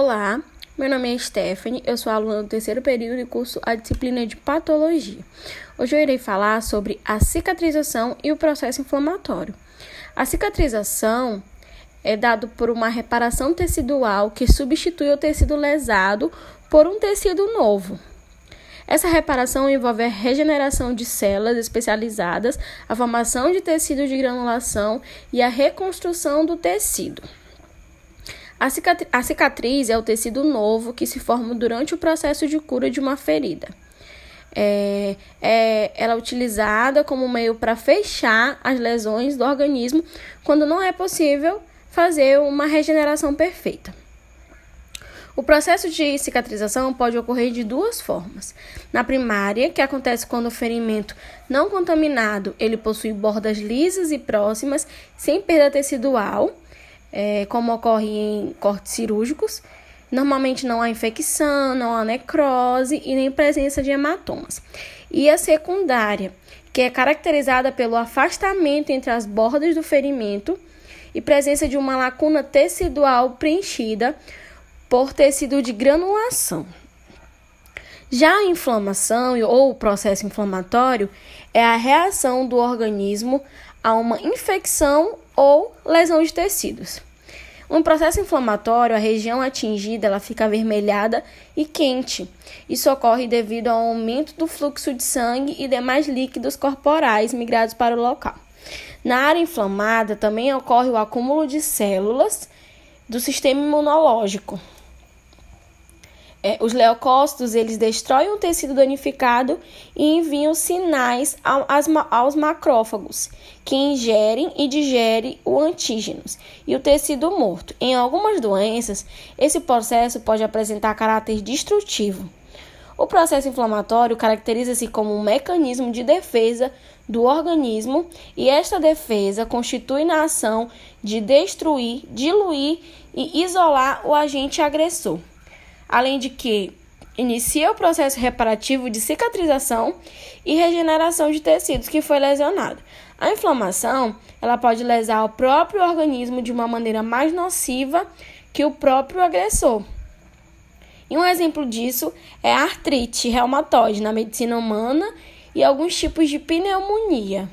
Olá, meu nome é Stephanie, eu sou aluna do terceiro período e curso a disciplina de Patologia. Hoje eu irei falar sobre a cicatrização e o processo inflamatório. A cicatrização é dado por uma reparação tecidual que substitui o tecido lesado por um tecido novo. Essa reparação envolve a regeneração de células especializadas, a formação de tecido de granulação e a reconstrução do tecido. A cicatriz, a cicatriz é o tecido novo que se forma durante o processo de cura de uma ferida. É, é, ela é utilizada como meio para fechar as lesões do organismo quando não é possível fazer uma regeneração perfeita. O processo de cicatrização pode ocorrer de duas formas. Na primária, que acontece quando o ferimento não contaminado ele possui bordas lisas e próximas, sem perda tecidual, é, como ocorre em cortes cirúrgicos. Normalmente não há infecção, não há necrose e nem presença de hematomas. E a secundária, que é caracterizada pelo afastamento entre as bordas do ferimento e presença de uma lacuna tecidual preenchida por tecido de granulação. Já a inflamação ou o processo inflamatório é a reação do organismo a uma infecção ou lesão de tecidos. No processo inflamatório, a região atingida ela fica avermelhada e quente. Isso ocorre devido ao aumento do fluxo de sangue e demais líquidos corporais migrados para o local. Na área inflamada também ocorre o acúmulo de células do sistema imunológico, é, os leucócitos eles destroem o tecido danificado e enviam sinais ao, aos macrófagos, que ingerem e digerem o antígenos e o tecido morto. Em algumas doenças, esse processo pode apresentar caráter destrutivo. O processo inflamatório caracteriza-se como um mecanismo de defesa do organismo e esta defesa constitui na ação de destruir, diluir e isolar o agente agressor além de que inicia o processo reparativo de cicatrização e regeneração de tecidos que foi lesionado. A inflamação, ela pode lesar o próprio organismo de uma maneira mais nociva que o próprio agressor. E um exemplo disso é a artrite reumatoide na medicina humana e alguns tipos de pneumonia.